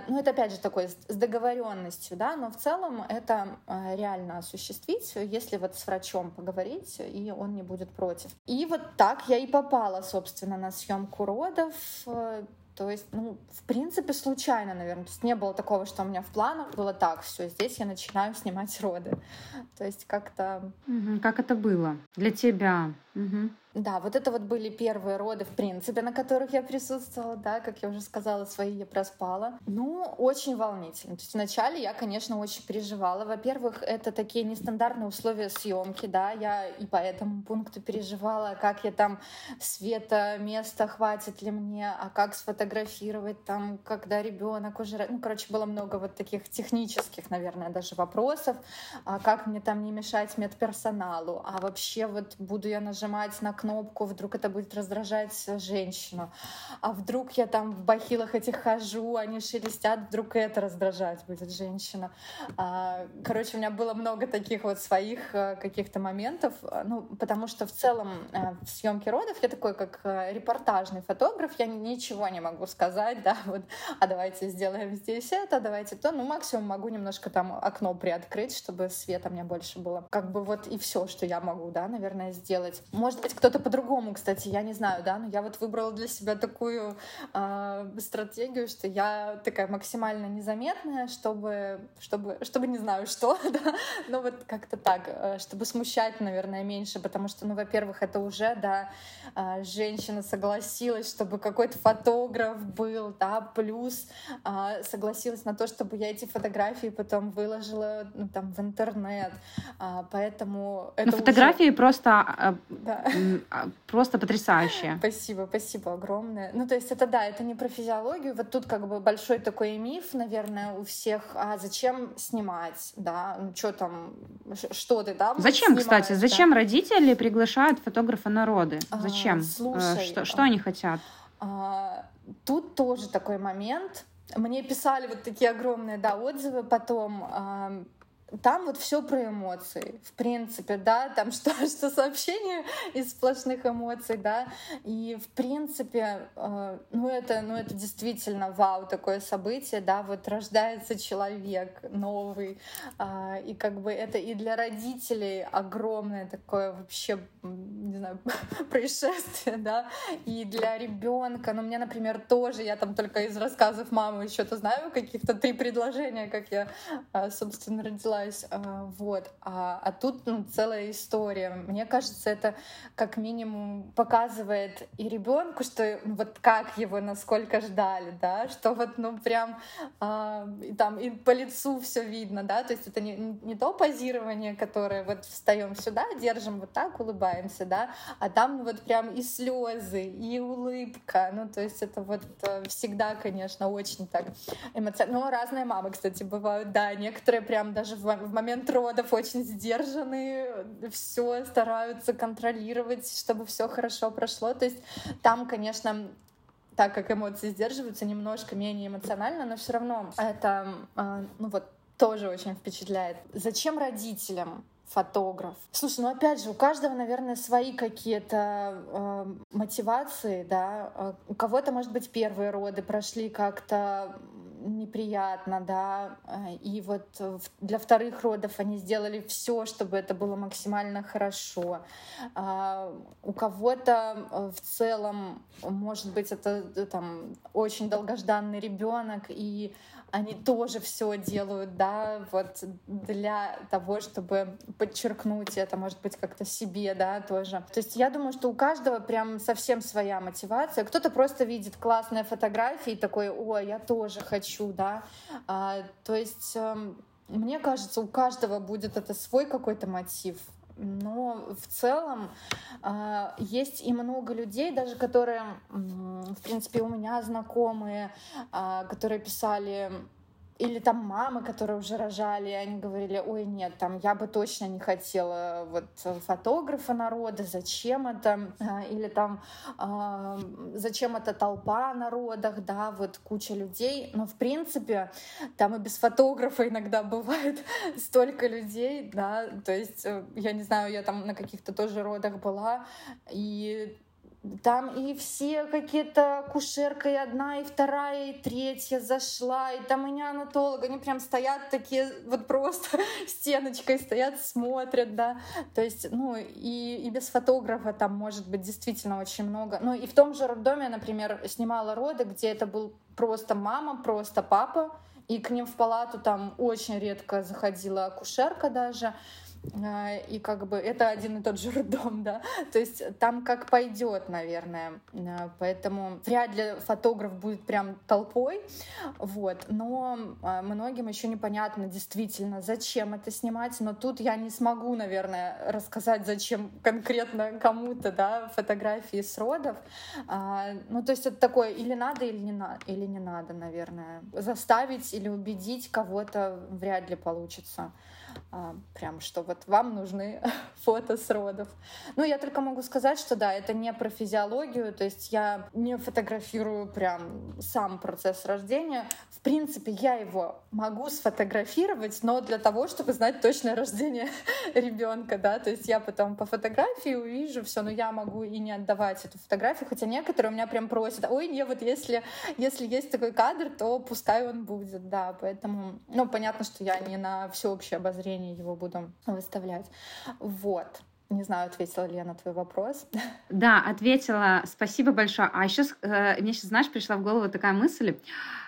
Ну, это опять же такой с договоренностью, да, но в целом это реально осуществить, если вот с врачом поговорить, и он не будет против. И вот так я и попала, собственно, на съемку родов. То есть, ну, в принципе, случайно, наверное. То есть не было такого, что у меня в планах было так, все, здесь я начинаю снимать роды. То есть как-то... Как это было для тебя? Угу. Да, вот это вот были первые роды, в принципе, на которых я присутствовала, да, как я уже сказала, свои я проспала. Ну, очень волнительно. То есть вначале я, конечно, очень переживала. Во-первых, это такие нестандартные условия съемки, да, я и по этому пункту переживала, как я там света, места хватит ли мне, а как сфотографировать там, когда ребенок уже... Ну, короче, было много вот таких технических, наверное, даже вопросов, а как мне там не мешать медперсоналу, а вообще вот буду я нажимать на кнопку, вдруг это будет раздражать женщину. А вдруг я там в бахилах этих хожу, они шелестят, вдруг это раздражать будет женщина. А, короче, у меня было много таких вот своих э, каких-то моментов, э, ну, потому что в целом э, в съемке родов я такой как репортажный фотограф, я ничего не могу сказать, да, вот, а давайте сделаем здесь это, давайте то, ну, максимум могу немножко там окно приоткрыть, чтобы света мне больше было. Как бы вот и все, что я могу, да, наверное, сделать. Может быть, кто-то кто-то по-другому, кстати, я не знаю, да, но я вот выбрала для себя такую э, стратегию, что я такая максимально незаметная, чтобы, чтобы, чтобы не знаю что, да, но вот как-то так, э, чтобы смущать, наверное, меньше, потому что, ну, во-первых, это уже, да, э, женщина согласилась, чтобы какой-то фотограф был, да, плюс э, согласилась на то, чтобы я эти фотографии потом выложила, ну, там, в интернет, э, поэтому это Но фотографии уже... просто да. А, просто потрясающие. Спасибо, спасибо огромное. Ну, то есть это да, это не про физиологию. Вот тут как бы большой такой миф, наверное, у всех. А зачем снимать, да? Ну, что там, что ты там Зачем, кстати, зачем да? родители приглашают фотографа на роды? А, зачем? А, слушай, что, что они хотят? А, тут тоже такой момент. Мне писали вот такие огромные да, отзывы потом там вот все про эмоции, в принципе, да, там что, что сообщение из сплошных эмоций, да, и в принципе, э, ну это, ну это действительно вау, такое событие, да, вот рождается человек новый, э, и как бы это и для родителей огромное такое вообще, не знаю, происшествие, да, и для ребенка, ну мне, например, тоже, я там только из рассказов мамы еще-то знаю каких-то три предложения, как я, э, собственно, родила родилась, а, вот, а, а тут ну, целая история. Мне кажется, это как минимум показывает и ребенку, что ну, вот как его насколько ждали, да, что вот ну прям а, и там и по лицу все видно, да, то есть это не, не то позирование, которое вот встаем сюда, держим вот так, улыбаемся, да, а там вот прям и слезы, и улыбка, ну то есть это вот э, всегда, конечно, очень так эмоционально. Ну, разные мамы, кстати, бывают, да, некоторые прям даже в в момент родов очень сдержаны, все стараются контролировать, чтобы все хорошо прошло. То есть там, конечно, так как эмоции сдерживаются, немножко менее эмоционально, но все равно это, а, ну вот, тоже очень впечатляет. Зачем родителям фотограф. Слушай, ну опять же, у каждого, наверное, свои какие-то э, мотивации, да. У кого-то, может быть, первые роды прошли как-то неприятно, да, э, и вот для вторых родов они сделали все, чтобы это было максимально хорошо. А, у кого-то э, в целом, может быть, это э, там очень долгожданный ребенок, и они тоже все делают, да, вот для того, чтобы подчеркнуть это, может быть, как-то себе, да, тоже. То есть я думаю, что у каждого прям совсем своя мотивация. Кто-то просто видит классные фотографии и такой, о, я тоже хочу, да. А, то есть эм, мне кажется, у каждого будет это свой какой-то мотив. Но в целом э, есть и много людей, даже которые, в принципе, у меня знакомые, э, которые писали или там мамы, которые уже рожали, они говорили, ой, нет, там я бы точно не хотела вот фотографа народа, зачем это? А, или там э, зачем эта толпа на родах, да, вот куча людей. Но в принципе там и без фотографа иногда бывает столько людей, да, то есть э, я не знаю, я там на каких-то тоже родах была, и там и все какие-то кушерка, и одна, и вторая, и третья зашла, и там и неонатолог, они прям стоят такие, вот просто стеночкой стоят, смотрят, да. То есть, ну, и, и без фотографа там может быть действительно очень много. Ну, и в том же роддоме, например, снимала роды, где это был просто мама, просто папа, и к ним в палату там очень редко заходила акушерка даже. А, и как бы это один и тот же роддом, да, то есть там как пойдет, наверное, а, поэтому вряд ли фотограф будет прям толпой, вот, но а, многим еще непонятно действительно, зачем это снимать, но тут я не смогу, наверное, рассказать, зачем конкретно кому-то, да, фотографии с родов, ну, то есть это такое, или надо, или не надо, или не надо, наверное, заставить или убедить кого-то вряд ли получится. А, прям, что вот вам нужны фото с родов. Ну, я только могу сказать, что да, это не про физиологию, то есть я не фотографирую прям сам процесс рождения. В принципе, я его могу сфотографировать, но для того, чтобы знать точное рождение ребенка, да, то есть я потом по фотографии увижу все, но я могу и не отдавать эту фотографию, хотя некоторые у меня прям просят, ой, не, вот если, если есть такой кадр, то пускай он будет, да, поэтому, ну, понятно, что я не на всеобщее обозрение обсуждении его буду выставлять. Вот. Не знаю, ответила ли я на твой вопрос. Да, ответила. Спасибо большое. А еще э, мне сейчас, знаешь, пришла в голову такая мысль,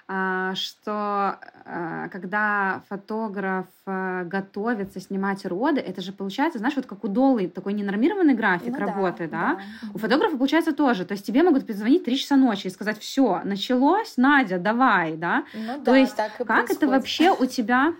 э, что э, когда фотограф э, готовится снимать роды, это же получается, знаешь, вот как у Долы такой ненормированный график ну, работы, да, да? У фотографа получается тоже. То есть тебе могут позвонить три часа ночи и сказать, все, началось, Надя, давай, да. Ну, То да, есть как происходит. это вообще у тебя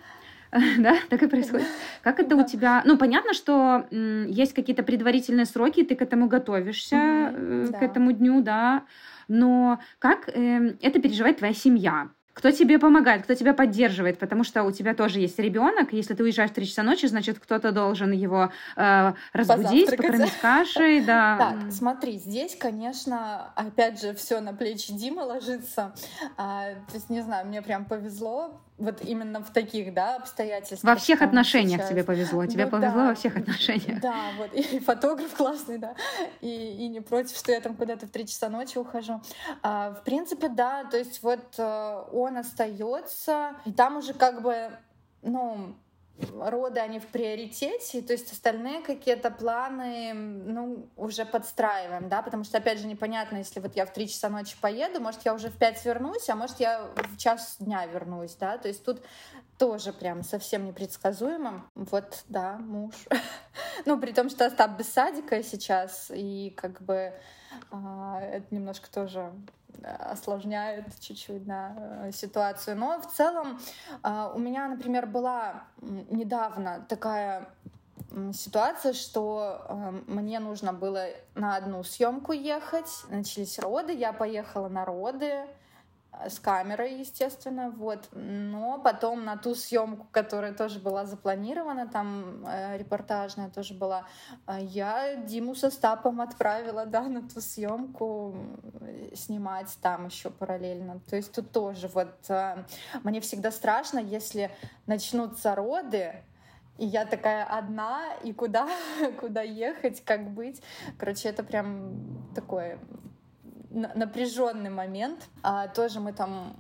да, так и происходит. Как это у тебя? Ну, понятно, что есть какие-то предварительные сроки, ты к этому готовишься, э, к этому дню, да. Но как эм, это переживает твоя семья? кто тебе помогает, кто тебя поддерживает, потому что у тебя тоже есть ребенок. Если ты уезжаешь в 3 часа ночи, значит, кто-то должен его э, разбудить, покормить кашей. Да. Так, смотри, здесь, конечно, опять же, все на плечи Димы ложится. А, то есть, не знаю, мне прям повезло вот именно в таких, да, обстоятельствах. Во всех отношениях сейчас. тебе повезло. Тебе ну, повезло да. во всех отношениях. Да, вот. И фотограф классный, да. И, и не против, что я там куда-то в 3 часа ночи ухожу. А, в принципе, да, то есть вот э, он остается, и там уже как бы, ну, роды, они в приоритете, то есть остальные какие-то планы, ну, уже подстраиваем, да, потому что, опять же, непонятно, если вот я в 3 часа ночи поеду, может, я уже в 5 вернусь, а может, я в час дня вернусь, да, то есть тут тоже прям совсем непредсказуемо. Вот, да, муж. ну, при том, что Остап без садика сейчас, и как бы это немножко тоже осложняет чуть-чуть да, ситуацию. Но в целом а, у меня, например, была недавно такая ситуация, что э, мне нужно было на одну съемку ехать. Начались роды, я поехала на роды. Э, с камерой, естественно, вот. Но потом на ту съемку, которая тоже была запланирована, там э, репортажная тоже была, э, я Диму со Стапом отправила, да, на ту съемку снимать там еще параллельно. То есть тут тоже вот э, мне всегда страшно, если начнутся роды, и я такая одна, и куда, куда ехать, как быть. Короче, это прям такое напряженный момент. А, тоже мы там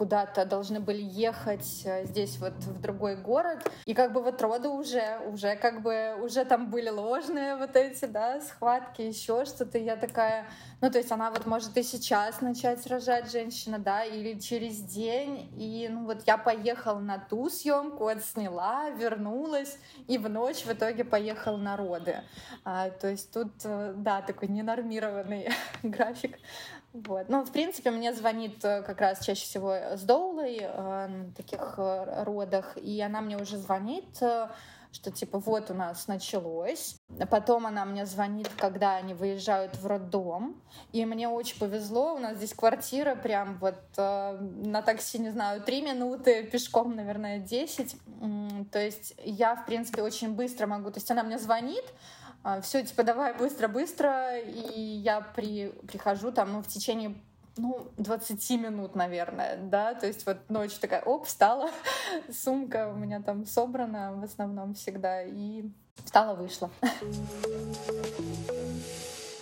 куда-то должны были ехать э, здесь вот в другой город. И как бы вот роды уже, уже как бы, уже там были ложные вот эти, да, схватки, еще что-то. Я такая, ну, то есть она вот может и сейчас начать рожать женщина, да, или через день. И, ну, вот я поехала на ту съемку, отсняла, вернулась, и в ночь в итоге поехала на роды. А, то есть тут, э, да, такой ненормированный график. Вот. Ну, в принципе, мне звонит э, как раз чаще всего с Доулой э, на таких э, родах, и она мне уже звонит, э, что типа вот у нас началось. Потом она мне звонит, когда они выезжают в роддом. И мне очень повезло, у нас здесь квартира прям вот э, на такси, не знаю, три минуты, пешком, наверное, 10. То есть я, в принципе, очень быстро могу. То есть она мне звонит, все, типа, давай быстро-быстро, и я при, прихожу там, ну, в течение ну, 20 минут, наверное, да, то есть вот ночь такая, оп, встала, сумка у меня там собрана в основном всегда, и встала, вышла.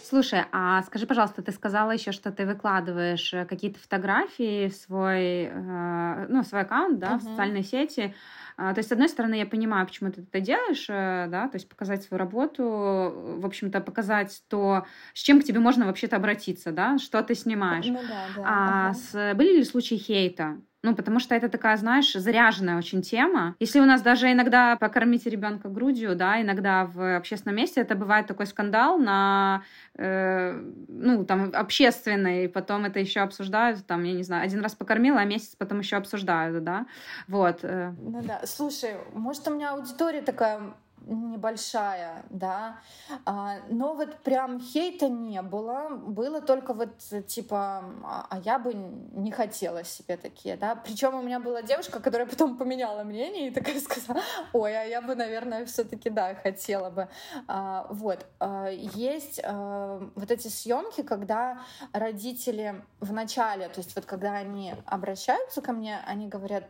Слушай, а скажи, пожалуйста, ты сказала еще, что ты выкладываешь э, какие-то фотографии в свой, э, ну, в свой аккаунт, да, uh-huh. в социальной сети. А, то есть, с одной стороны, я понимаю, почему ты это делаешь, э, да, то есть показать свою работу, в общем-то, показать то, с чем к тебе можно вообще-то обратиться, да, что ты снимаешь. Ну, да, да. А, ага. с, были ли случаи хейта? Ну, потому что это такая, знаешь, заряженная очень тема. Если у нас даже иногда покормить ребенка грудью, да, иногда в общественном месте это бывает такой скандал на, э, ну, там, общественный, потом это еще обсуждают, там, я не знаю, один раз покормила, а месяц потом еще обсуждают, да, вот. Э. Ну да, слушай, может, у меня аудитория такая небольшая, да, а, но вот прям хейта не было, было только вот типа, а, а я бы не хотела себе такие, да, причем у меня была девушка, которая потом поменяла мнение и такая сказала, ой, а я бы, наверное, все-таки да, хотела бы, а, вот, есть вот эти съемки, когда родители в начале, то есть вот когда они обращаются ко мне, они говорят,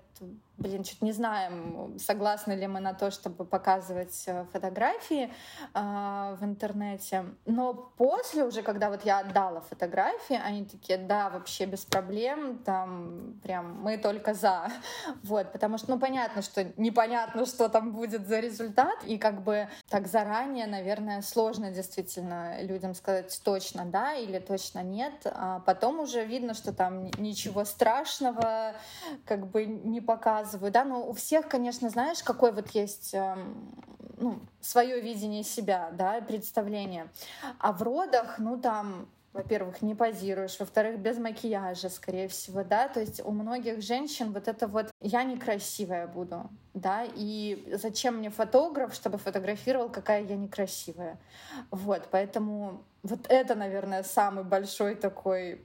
блин, что-то не знаем, согласны ли мы на то, чтобы показывать э, фотографии э, в интернете. Но после уже, когда вот я отдала фотографии, они такие, да, вообще без проблем, там прям мы только за. Вот, потому что, ну, понятно, что непонятно, что там будет за результат, и как бы так заранее, наверное, сложно действительно людям сказать точно да или точно нет, а потом уже видно, что там ничего страшного как бы не показывают рассказываю, да, но у всех, конечно, знаешь, какой вот есть эм, ну, свое видение себя, да, представление. А в родах, ну там, во-первых, не позируешь, во-вторых, без макияжа, скорее всего, да, то есть у многих женщин вот это вот «я некрасивая буду», да, и зачем мне фотограф, чтобы фотографировал, какая я некрасивая, вот, поэтому вот это, наверное, самый большой такой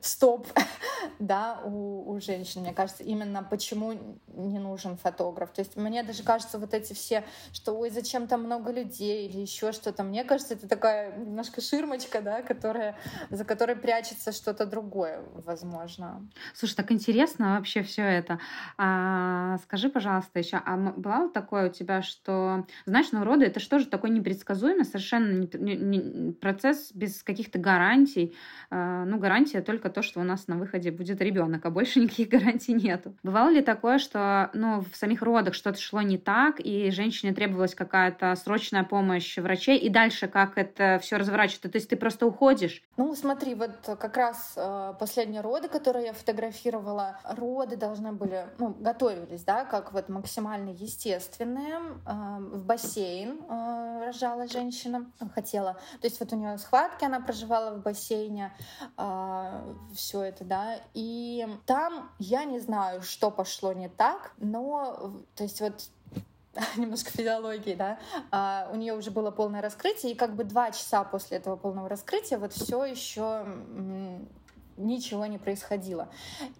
стоп, да, у, у женщин, мне кажется, именно почему не нужен фотограф. То есть мне даже кажется, вот эти все, что ой, зачем там много людей или еще что-то, мне кажется, это такая немножко ширмочка, да, которая, за которой прячется что-то другое, возможно. Слушай, так интересно вообще все это. А, скажи, пожалуйста, еще, а была вот такое у тебя, что, знаешь, ну, роды это же такой непредсказуемый совершенно не, не, не, процесс без каких-то гарантий. А, ну, гарантия только то, что у нас на выходе будет ребенок, а больше никаких гарантий нету. Бывало ли такое, что ну, в самих родах что-то шло не так, и женщине требовалась какая-то срочная помощь врачей, и дальше как это все разворачивается? То есть ты просто уходишь? Ну, смотри, вот как раз э, последние роды, которые я фотографировала, роды должны были, ну, готовились, да, как вот максимально естественные. Э, в бассейн э, рожала женщина, хотела. То есть вот у нее схватки, она проживала в бассейне, э, все это, да, и там я не знаю, что пошло не так, но, то есть вот немножко физиологии, да, а, у нее уже было полное раскрытие, и как бы два часа после этого полного раскрытия вот все еще ничего не происходило.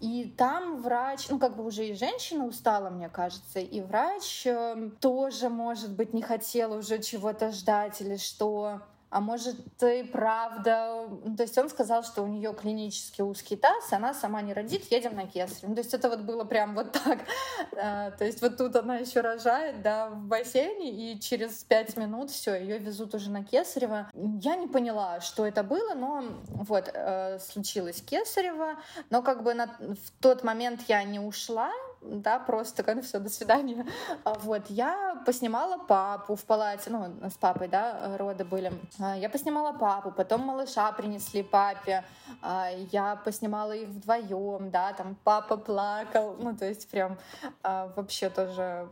И там врач, ну как бы уже и женщина устала, мне кажется, и врач э, тоже, может быть, не хотел уже чего-то ждать или что а может и правда. То есть он сказал, что у нее клинически узкий таз, она сама не родит, едем на кесарь. Ну, то есть это вот было прям вот так. А, то есть вот тут она еще рожает, да, в бассейне, и через пять минут все, ее везут уже на Кесарево. Я не поняла, что это было, но вот э, случилось Кесарево, но как бы на, в тот момент я не ушла, да, просто такая, ну все, до свидания. А вот, я поснимала папу в палате, ну, с папой, да, роды были. А, я поснимала папу, потом малыша принесли папе, а, я поснимала их вдвоем, да, там папа плакал, ну, то есть прям вообще тоже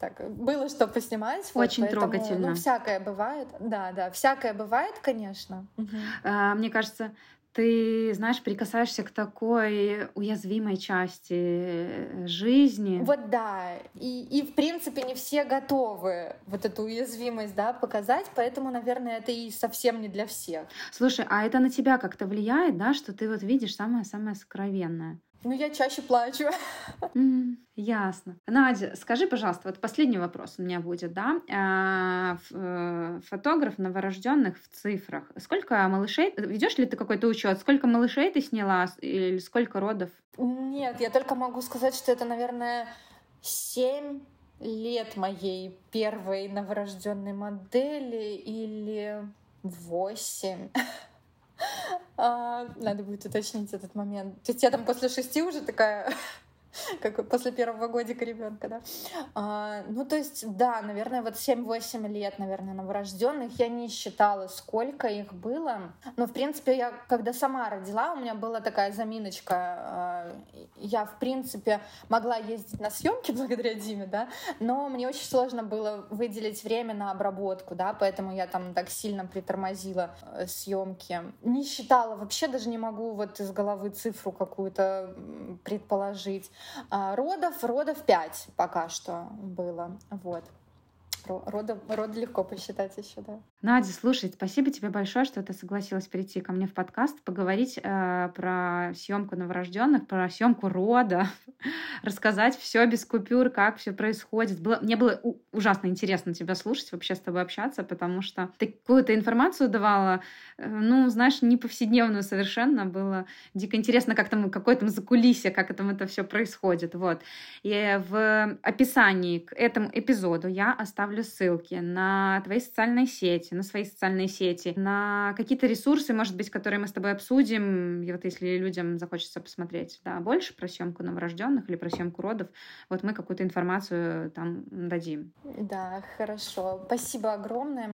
так, было что поснимать. Очень вот, поэтому, трогательно. Ну, всякое бывает, да, да, всякое бывает, конечно. Мне кажется, ты, знаешь, прикасаешься к такой уязвимой части э, жизни. Вот да. И, и в принципе не все готовы вот эту уязвимость да, показать, поэтому, наверное, это и совсем не для всех. Слушай, а это на тебя как-то влияет, да, что ты вот видишь самое-самое сокровенное? Ну, я чаще плачу. Mm, ясно. Надя, скажи, пожалуйста, вот последний вопрос у меня будет, да? А, э, фотограф новорожденных в цифрах. Сколько малышей? Ведешь ли ты какой-то учет? Сколько малышей ты сняла или сколько родов? Нет, я только могу сказать, что это, наверное, семь лет моей первой новорожденной модели или восемь. А, надо будет уточнить этот момент. То есть я там после шести уже такая как после первого годика ребенка, да. А, ну, то есть, да, наверное, вот 7-8 лет, наверное, новорожденных. Я не считала, сколько их было. Но, в принципе, я, когда сама родила, у меня была такая заминочка. А, я, в принципе, могла ездить на съемки благодаря Диме, да, но мне очень сложно было выделить время на обработку, да, поэтому я там так сильно притормозила э, съемки. Не считала, вообще даже не могу вот из головы цифру какую-то предположить. А, родов, родов 5 пока что было. Вот. Рода, рода легко посчитать еще, да. Надя, слушай, спасибо тебе большое, что ты согласилась прийти ко мне в подкаст, поговорить э, про съемку новорожденных, про съемку рода, рассказать все без купюр, как все происходит. Было, мне было ужасно интересно тебя слушать, вообще с тобой общаться, потому что ты какую-то информацию давала, э, ну, знаешь, не повседневную совершенно, было дико интересно, как там, какое там закулисье, как там это все происходит, вот. И в описании к этому эпизоду я оставлю ссылки на твои социальные сети, на свои социальные сети, на какие-то ресурсы, может быть, которые мы с тобой обсудим, и вот если людям захочется посмотреть да, больше про съемку новорожденных или про съемку родов, вот мы какую-то информацию там дадим. Да, хорошо. Спасибо огромное.